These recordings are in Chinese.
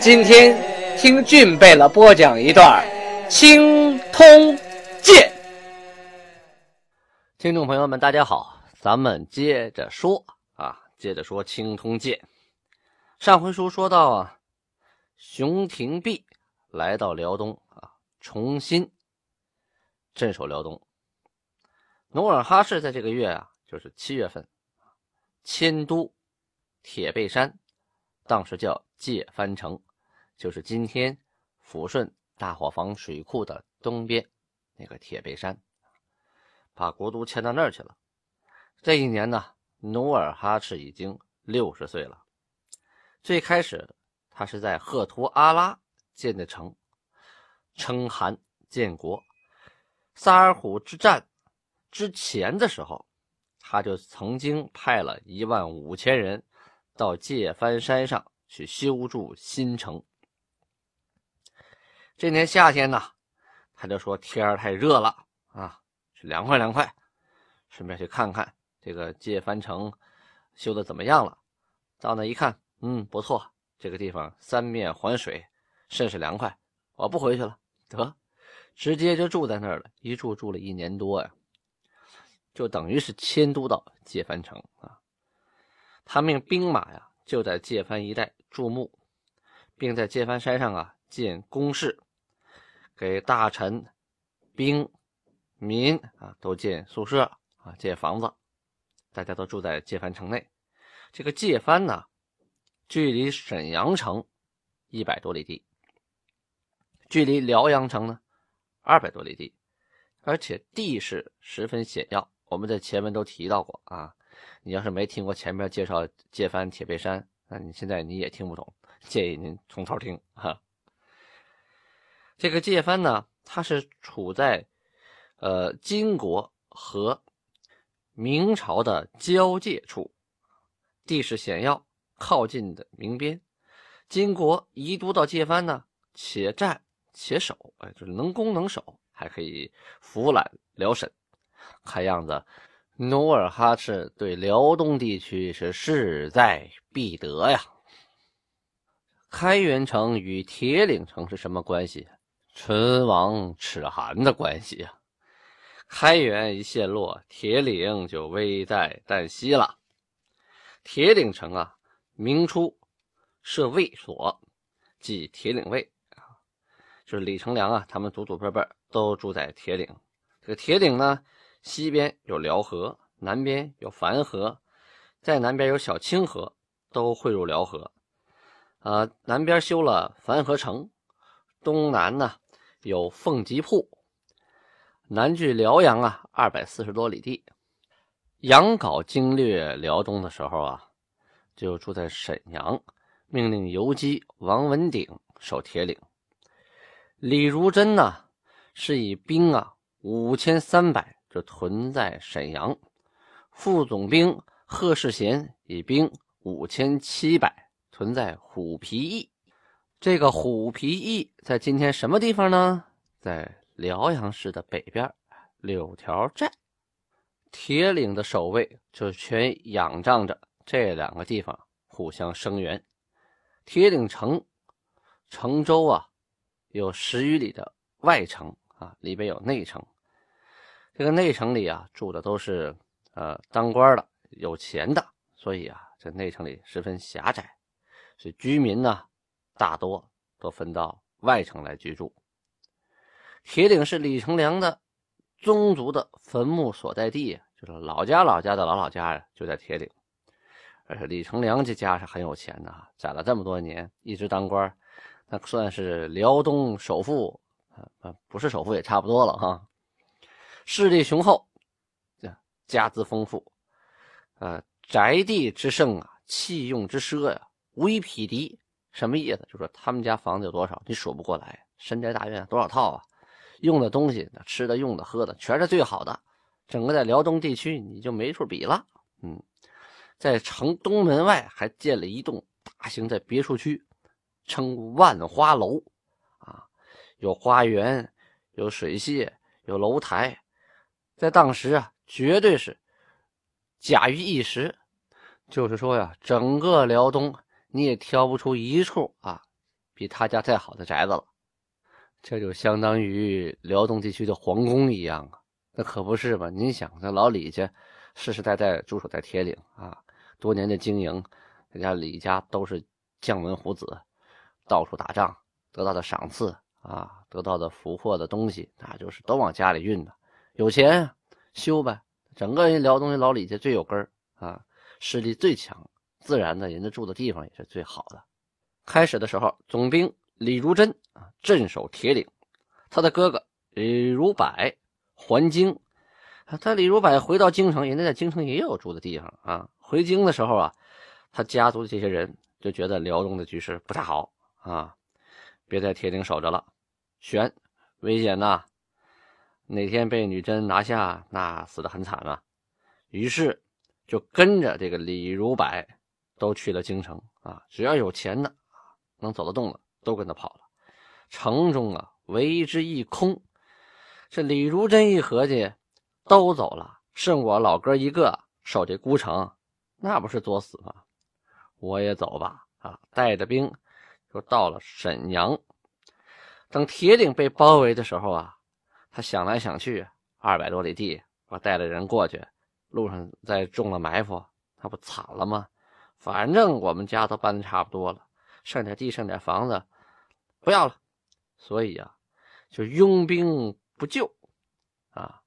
今天听俊贝勒播讲一段《青通剑》。听众朋友们，大家好，咱们接着说啊，接着说《青通剑》。上回书说到啊，熊廷弼来到辽东啊，重新镇守辽东。努尔哈赤在这个月啊，就是七月份，迁都铁背山。当时叫界藩城，就是今天抚顺大伙房水库的东边那个铁背山，把国都迁到那儿去了。这一年呢，努尔哈赤已经六十岁了。最开始，他是在赫图阿拉建的城，称汗建国。萨尔浒之战之前的时候，他就曾经派了一万五千人。到界藩山上去修筑新城。这年夏天呢，他就说天儿太热了啊，去凉快凉快，顺便去看看这个界藩城修的怎么样了。到那一看，嗯，不错，这个地方三面环水，甚是凉快。我不回去了，得，直接就住在那儿了。一住住了一年多呀，就等于是迁都到界藩城啊。他命兵马呀，就在界藩一带驻牧，并在界藩山上啊建工事，给大臣、兵、民啊都建宿舍啊建房子，大家都住在界藩城内。这个界藩呢，距离沈阳城一百多里地，距离辽阳城呢二百多里地，而且地势十分险要。我们在前面都提到过啊。你要是没听过前面介绍界藩铁背山，那你现在你也听不懂，建议您从头听哈。这个界藩呢，它是处在呃金国和明朝的交界处，地势险要，靠近的明边。金国移都到界藩呢，且战且守，哎，就是能攻能守，还可以俯览辽沈。看样子。努尔哈赤对辽东地区是势在必得呀。开元城与铁岭城是什么关系？唇亡齿寒的关系呀。开元一陷落，铁岭就危在旦夕了。铁岭城啊，明初设卫所，即铁岭卫啊，就是李成梁啊，他们祖祖辈辈都住在铁岭。这个铁岭呢？西边有辽河，南边有樊河，在南边有小清河，都汇入辽河。呃，南边修了樊河城，东南呢有凤吉铺，南距辽阳啊二百四十多里地。杨镐经略辽东的时候啊，就住在沈阳，命令游击王文鼎守铁岭。李如珍呢是以兵啊五千三百。就屯在沈阳，副总兵贺世贤以兵五千七百屯在虎皮驿。这个虎皮驿在今天什么地方呢？在辽阳市的北边，柳条寨。铁岭的守卫就全仰仗着这两个地方互相声援。铁岭城城周啊，有十余里的外城啊，里边有内城。这个内城里啊，住的都是呃当官的、有钱的，所以啊，这内城里十分狭窄，所以居民呢大多都分到外城来居住。铁岭是李成梁的宗族的坟墓所在地，就是老家老家的老老家呀，就在铁岭。而且李成梁这家是很有钱的，攒了这么多年，一直当官，那算是辽东首富啊，不是首富也差不多了哈。势力雄厚，家资丰富，呃，宅地之盛啊，器用之奢呀，无以匹敌，什么意思？就说他们家房子有多少，你数不过来。深宅大院多少套啊？用的东西、吃的、用的、喝的，全是最好的。整个在辽东地区，你就没处比了。嗯，在城东门外还建了一栋大型的别墅区，称万花楼。啊，有花园，有水榭，有楼台，在当时啊，绝对是甲于一时。就是说呀，整个辽东你也挑不出一处啊，比他家再好的宅子了。这就相当于辽东地区的皇宫一样啊，那可不是嘛？您想，这老李家世世代代驻守在铁岭啊，多年的经营，人家李家都是将门虎子，到处打仗得到的赏赐啊，得到的俘获的东西，那就是都往家里运的。有钱修呗，整个人辽东的老李家最有根儿啊，势力最强，自然的人家住的地方也是最好的。开始的时候，总兵。李如珍啊，镇守铁岭。他的哥哥李如柏还京。他李如柏回到京城，人家在京城也有住的地方啊。回京的时候啊，他家族的这些人就觉得辽东的局势不太好啊，别在铁岭守着了，悬危险呐。哪天被女真拿下，那死的很惨啊。于是就跟着这个李如柏都去了京城啊。只要有钱的，能走得动的。都跟他跑了，城中啊为之一空。这李如真一合计，都走了，剩我老哥一个守这孤城，那不是作死吗？我也走吧！啊，带着兵就到了沈阳。等铁岭被包围的时候啊，他想来想去，二百多里地，我带着人过去，路上再中了埋伏，他不惨了吗？反正我们家都搬的差不多了，剩点地，剩点房子。不要了，所以啊，就拥兵不救，啊，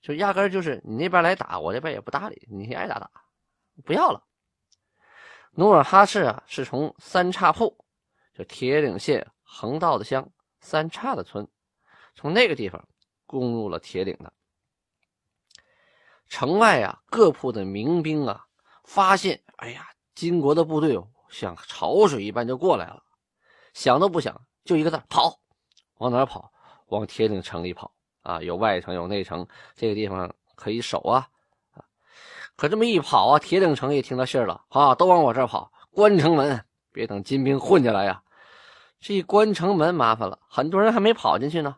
就压根就是你那边来打，我这边也不搭理你，爱打打，不要了。努尔哈赤啊，是从三岔铺，就铁岭县横道的乡三岔的村，从那个地方攻入了铁岭的。城外啊，各铺的民兵啊，发现，哎呀，金国的部队像潮水一般就过来了，想都不想。就一个字跑，往哪跑？往铁岭城里跑啊！有外城，有内城，这个地方可以守啊！可这么一跑啊，铁岭城也听到信儿了啊，都往我这儿跑，关城门，别等金兵混进来呀！这一关城门麻烦了，很多人还没跑进去呢，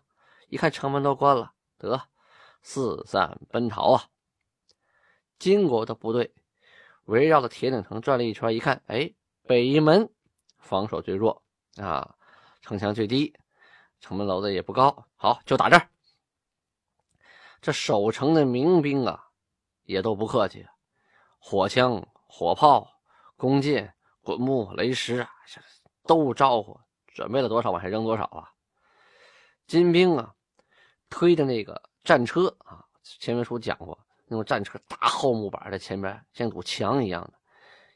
一看城门都关了，得四散奔逃啊！金国的部队围绕着铁岭城转了一圈，一看，哎，北门防守最弱啊！城墙最低，城门楼子也不高，好，就打这儿。这守城的民兵啊，也都不客气，火枪、火炮、弓箭、滚木、雷石啊，都招呼，准备了多少往下扔多少啊。金兵啊，推的那个战车啊，前面书讲过，那种战车大厚木板在前面，像堵墙一样的。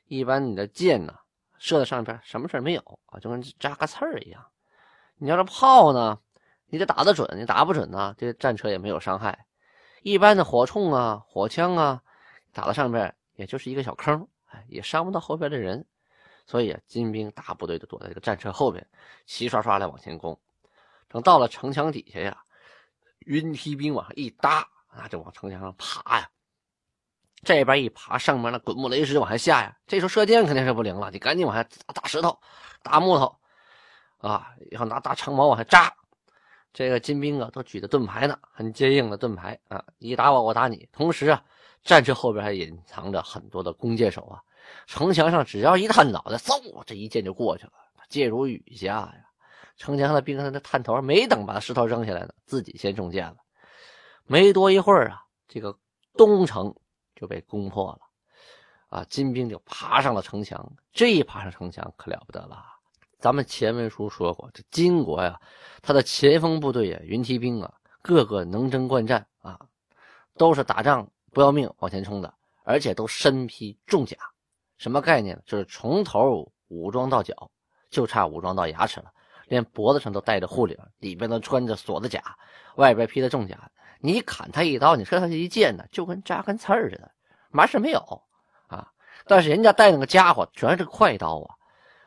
一般你的箭呢，射在上边，什么事没有啊，就跟扎个刺儿一样。你要是炮呢，你得打得准，你打不准呢，这战车也没有伤害。一般的火铳啊、火枪啊，打到上面也就是一个小坑，哎，也伤不到后边的人。所以啊，金兵大部队就躲在这个战车后边，齐刷刷的往前攻。等到了城墙底下呀，云梯兵往上一搭，啊，就往城墙上爬呀。这边一爬，上面那滚木雷石往下下呀。这时候射箭肯定是不灵了，你赶紧往下打大石头、打木头。啊，然后拿大长矛往下扎，这个金兵啊都举着盾牌呢，很坚硬的盾牌啊，你打我，我打你。同时啊，战车后边还隐藏着很多的弓箭手啊。城墙上只要一探脑袋，嗖，这一箭就过去了，箭如雨下呀。城墙上的兵那探头没等把石头扔下来呢，自己先中箭了。没多一会儿啊，这个东城就被攻破了，啊，金兵就爬上了城墙。这一爬上城墙可了不得了。咱们前文书说过，这金国呀，他的前锋部队呀，云梯兵啊，个个能征惯战啊，都是打仗不要命往前冲的，而且都身披重甲。什么概念？就是从头武装到脚，就差武装到牙齿了，连脖子上都带着护领，里边都穿着锁子甲，外边披着重甲。你砍他一刀，你射他一箭呢，就跟扎根刺儿似的，嘛事没有啊。但是人家带那个家伙全是快刀啊。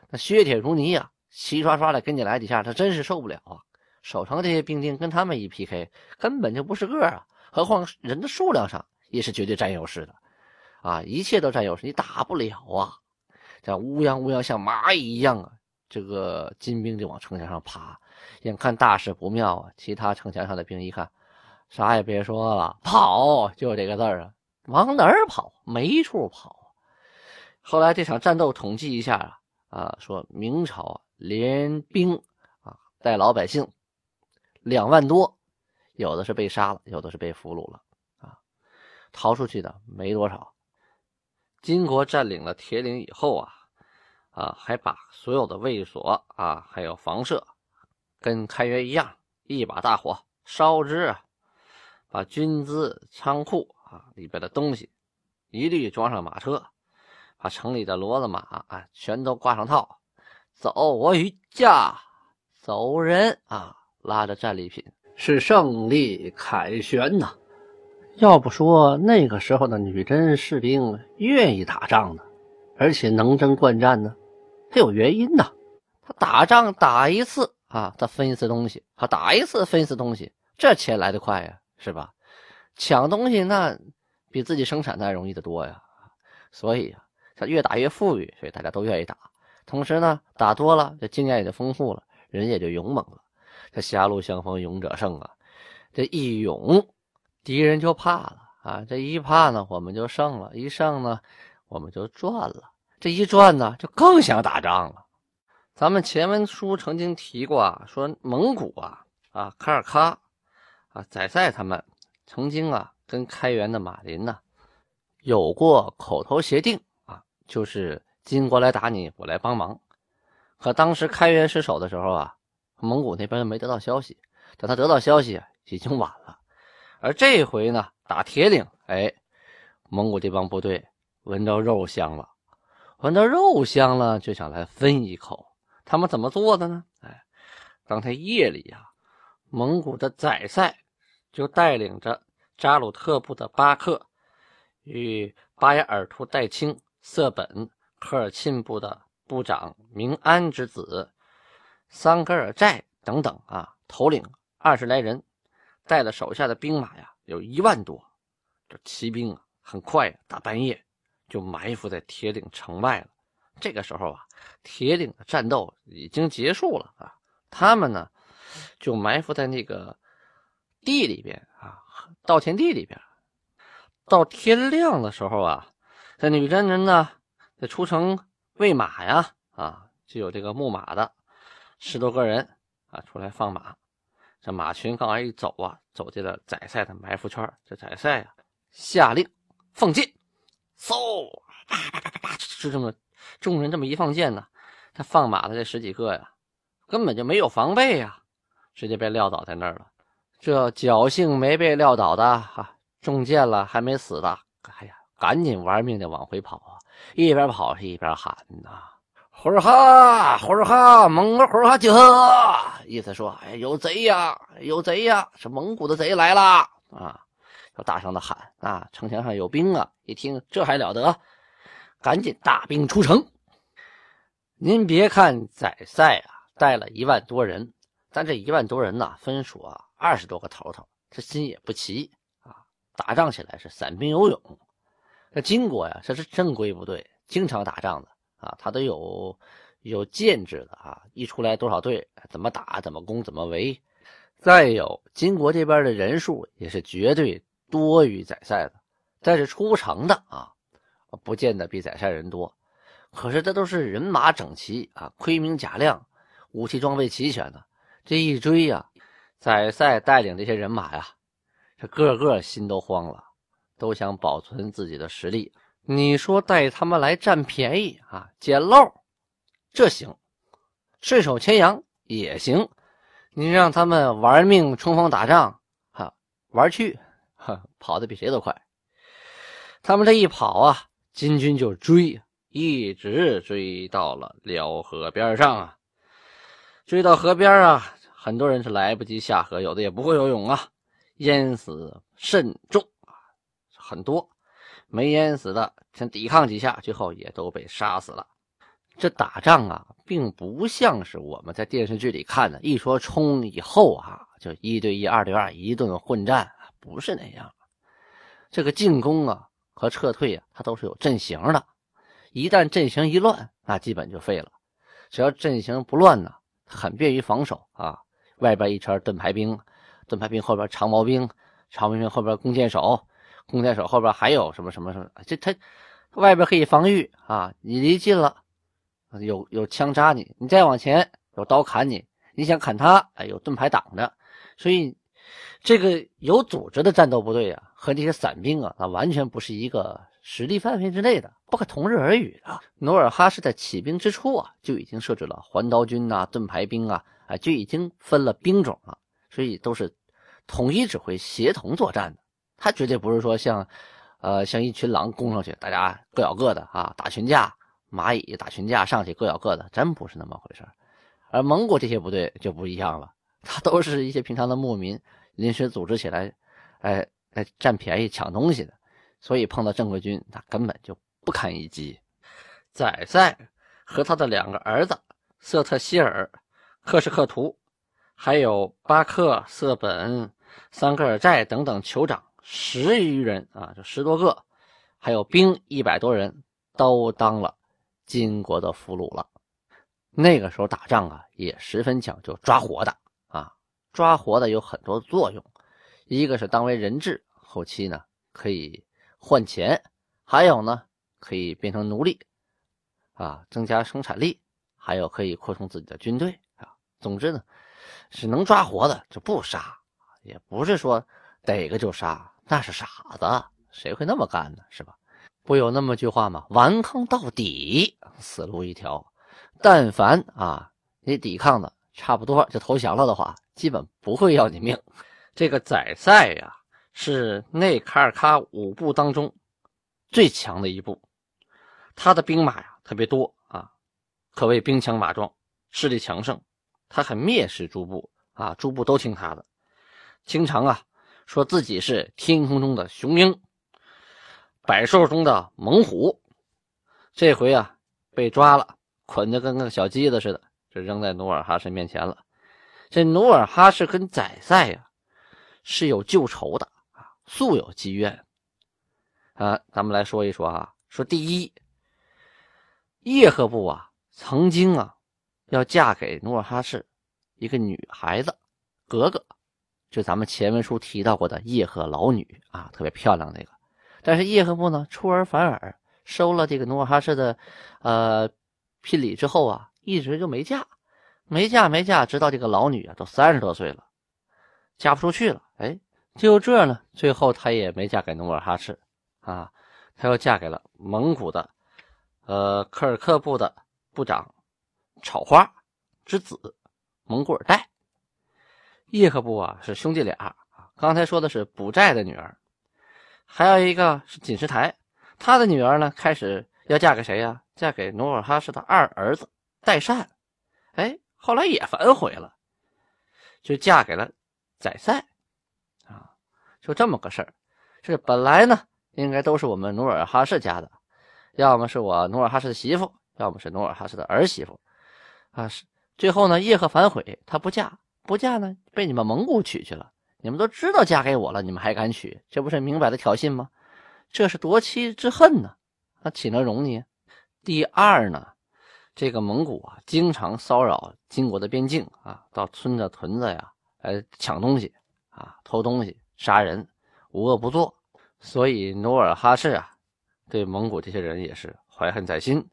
那削铁如泥啊，齐刷刷的跟你来几下，他真是受不了啊。守城这些兵丁跟他们一 PK，根本就不是个啊，何况人的数量上也是绝对占优势的啊，一切都占优势，你打不了啊。这乌泱乌泱像蚂蚁一样啊，这个金兵就往城墙上爬，眼看大事不妙啊，其他城墙上的兵一看，啥也别说了，跑，就这个字儿啊，往哪儿跑？没处跑。后来这场战斗统计一下啊，啊，说明朝连兵啊带老百姓。两万多，有的是被杀了，有的是被俘虏了，啊，逃出去的没多少。金国占领了铁岭以后啊，啊，还把所有的卫所啊，还有房舍，跟开元一样，一把大火烧之啊，把军资仓库啊里边的东西一律装上马车，把城里的骡子马啊全都挂上套，走我与驾，走人啊！拉着战利品是胜利凯旋呐！要不说那个时候的女真士兵愿意打仗呢，而且能征惯战呢，他有原因呐。他打仗打一次啊，他分一次东西；他打一次分一次东西，这钱来得快呀，是吧？抢东西那比自己生产的容易得多呀。所以啊，他越打越富裕，所以大家都愿意打。同时呢，打多了，这经验也就丰富了，人也就勇猛了。这狭路相逢勇者胜啊！这一勇，敌人就怕了啊！这一怕呢，我们就胜了；一胜呢，我们就赚了。这一转呢，就更想打仗了。咱们前文书曾经提过啊，说蒙古啊啊卡尔喀啊宰赛他们曾经啊跟开元的马林呢有过口头协定啊，就是金国来打你，我来帮忙。可当时开元失守的时候啊。蒙古那边没得到消息，等他得到消息已经晚了。而这回呢，打铁岭，哎，蒙古这帮部队闻着肉香了，闻到肉香了，就想来分一口。他们怎么做的呢？哎，当天夜里呀，蒙古的宰赛就带领着扎鲁特部的巴克与巴雅尔图代清、色本、科尔沁部的部长明安之子。桑格尔寨等等啊，头领二十来人，带了手下的兵马呀，有一万多。这骑兵啊，很快大半夜就埋伏在铁岭城外了。这个时候啊，铁岭的战斗已经结束了啊，他们呢就埋伏在那个地里边啊，稻田地里边。到天亮的时候啊，这女真人呢在出城喂马呀，啊，就有这个牧马的。十多个人啊，出来放马。这马群刚才一走啊，走进了宰赛的埋伏圈。这宰赛啊，下令放箭，嗖，啪啪啪啪啪，就这么众人这么一放箭呢，他放马的这十几个呀，根本就没有防备呀，直接被撂倒在那儿了。这侥幸没被撂倒的哈，中箭了还没死的，哎呀，赶紧玩命的往回跑啊，一边跑是一边喊呐。呼儿哈，呼儿哈，蒙古呼儿哈集合，意思说，哎，有贼呀，有贼呀，是蒙古的贼来了啊！要大声的喊啊！城墙上有兵啊！一听这还了得，赶紧大兵出城。您别看宰赛啊，带了一万多人，但这一万多人呐，分属啊二十多个头头，这心也不齐啊，打仗起来是散兵游勇。那金国呀，这是正规部队，经常打仗的。啊，他都有有建制的啊，一出来多少队，怎么打，怎么攻，怎么围。再有金国这边的人数也是绝对多于宰赛的，但是出城的啊，不见得比宰赛人多。可是这都是人马整齐啊，盔明甲亮，武器装备齐全的。这一追呀，宰赛带领这些人马呀，这个个心都慌了，都想保存自己的实力。你说带他们来占便宜啊，捡漏，这行；顺手牵羊也行。你让他们玩命冲锋打仗，哈，玩去，跑得比谁都快。他们这一跑啊，金军就追，一直追到了辽河边上啊。追到河边啊，很多人是来不及下河，有的也不会游泳啊，淹死甚重啊，很多。没淹死的，先抵抗几下，最后也都被杀死了。这打仗啊，并不像是我们在电视剧里看的，一说冲以后啊，就一对一、二对二，一顿混战，不是那样。这个进攻啊和撤退啊，它都是有阵型的。一旦阵型一乱，那基本就废了。只要阵型不乱呢，很便于防守啊。外边一圈盾牌兵，盾牌兵后边长矛兵，长矛兵后边弓箭手，弓箭手后边还有什么什么什么？这他外边可以防御啊，你离近了。有有枪扎你，你再往前有刀砍你，你想砍他，哎，有盾牌挡着，所以这个有组织的战斗部队啊，和这些散兵啊，那完全不是一个实力范围之内的，不可同日而语的。努尔哈赤在起兵之初啊，就已经设置了环刀军呐、盾牌兵啊，啊，就已经分了兵种了，所以都是统一指挥、协同作战的。他绝对不是说像，呃，像一群狼攻上去，大家各咬各的啊，打群架。蚂蚁打群架上去各咬各的，真不是那么回事而蒙古这些部队就不一样了，他都是一些平常的牧民临时组织起来，哎来占便宜抢东西的，所以碰到正规军，他根本就不堪一击。宰赛和他的两个儿子瑟特希尔、克什克图，还有巴克、瑟本、桑格尔寨等等酋长十余人啊，就十多个，还有兵一百多人，都当了。金国的俘虏了，那个时候打仗啊，也十分讲究抓活的，抓活的有很多作用，一个是当为人质，后期呢可以换钱，还有呢可以变成奴隶，啊，增加生产力，还有可以扩充自己的军队啊。总之呢，是能抓活的就不杀，也不是说逮个就杀，那是傻子，谁会那么干呢？是吧？不有那么句话吗？顽抗到底，死路一条。但凡啊，你抵抗的差不多就投降了的话，基本不会要你命。这个宰赛呀，是内卡尔喀五部当中最强的一部，他的兵马呀特别多啊，可谓兵强马壮，势力强盛。他很蔑视诸部啊，诸部都听他的，经常啊说自己是天空中的雄鹰。百兽中的猛虎，这回啊被抓了，捆得跟个小鸡子似的，就扔在努尔哈赤面前了。这努尔哈赤跟宰赛呀是有旧仇的啊，素有积怨啊。咱们来说一说啊，说第一，叶赫部啊曾经啊要嫁给努尔哈赤一个女孩子，格格，就咱们前文书提到过的叶赫老女啊，特别漂亮那个。但是叶赫部呢出尔反尔，收了这个努尔哈赤的，呃，聘礼之后啊，一直就没嫁，没嫁没嫁，直到这个老女啊都三十多岁了，嫁不出去了。哎，就这呢，最后她也没嫁给努尔哈赤啊，她又嫁给了蒙古的，呃，科尔克部的部长草花之子蒙古尔代。叶赫部啊是兄弟俩，刚才说的是卜寨的女儿。还有一个是锦石台，他的女儿呢，开始要嫁给谁呀？嫁给努尔哈赤的二儿子代善。哎，后来也反悔了，就嫁给了宰赛。啊，就这么个事儿。这本来呢，应该都是我们努尔哈赤家的，要么是我努尔哈赤的媳妇，要么是努尔哈赤的儿媳妇。啊，是最后呢，叶赫反悔，他不嫁，不嫁呢，被你们蒙古娶去了。你们都知道嫁给我了，你们还敢娶？这不是明摆的挑衅吗？这是夺妻之恨呢，那岂能容你？第二呢，这个蒙古啊，经常骚扰金国的边境啊，到村子屯子呀，来抢东西啊，偷东西，杀人，无恶不作。所以努尔哈赤啊，对蒙古这些人也是怀恨在心。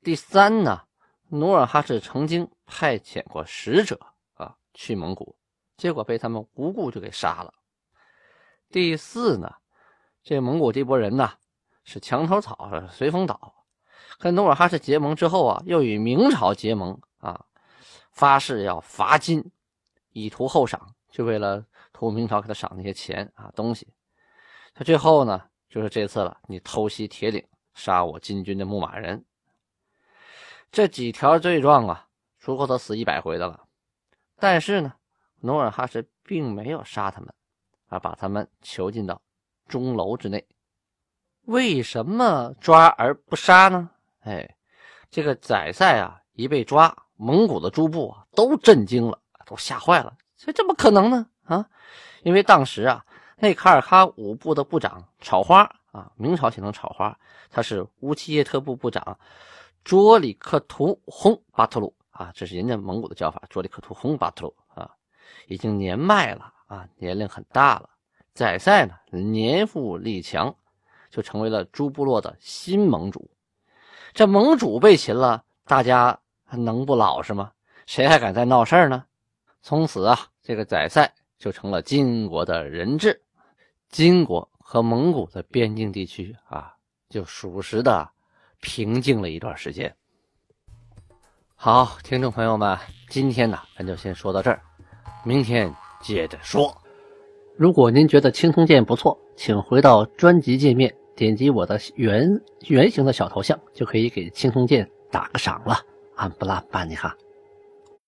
第三呢，努尔哈赤曾经派遣过使者啊，去蒙古。结果被他们无故就给杀了。第四呢，这蒙古这波人呢是墙头草，随风倒。跟努尔哈赤结盟之后啊，又与明朝结盟啊，发誓要伐金，以图后赏，就为了图明朝给他赏那些钱啊东西。他最后呢，就是这次了，你偷袭铁岭，杀我金军的牧马人，这几条罪状啊，足够他死一百回的了。但是呢。努尔哈赤并没有杀他们，而把他们囚禁到钟楼之内。为什么抓而不杀呢？哎，这个宰赛啊，一被抓，蒙古的诸部啊都震惊了，都吓坏了。这怎么可能呢？啊，因为当时啊，那卡尔喀五部的部长草花啊，明朝写成草花，他是乌齐耶特部部长卓里克图轰巴特鲁啊，这是人家蒙古的叫法，卓里克图轰巴特鲁啊，已经年迈了啊，年龄很大了。宰赛呢，年富力强，就成为了诸部落的新盟主。这盟主被擒了，大家还能不老实吗？谁还敢再闹事儿呢？从此啊，这个宰赛就成了金国的人质。金国和蒙古的边境地区啊，就属实的平静了一段时间。好，听众朋友们，今天呢，咱就先说到这儿，明天接着说。如果您觉得青铜剑不错，请回到专辑界面，点击我的圆圆形的小头像，就可以给青铜剑打个赏了。安布拉巴尼哈。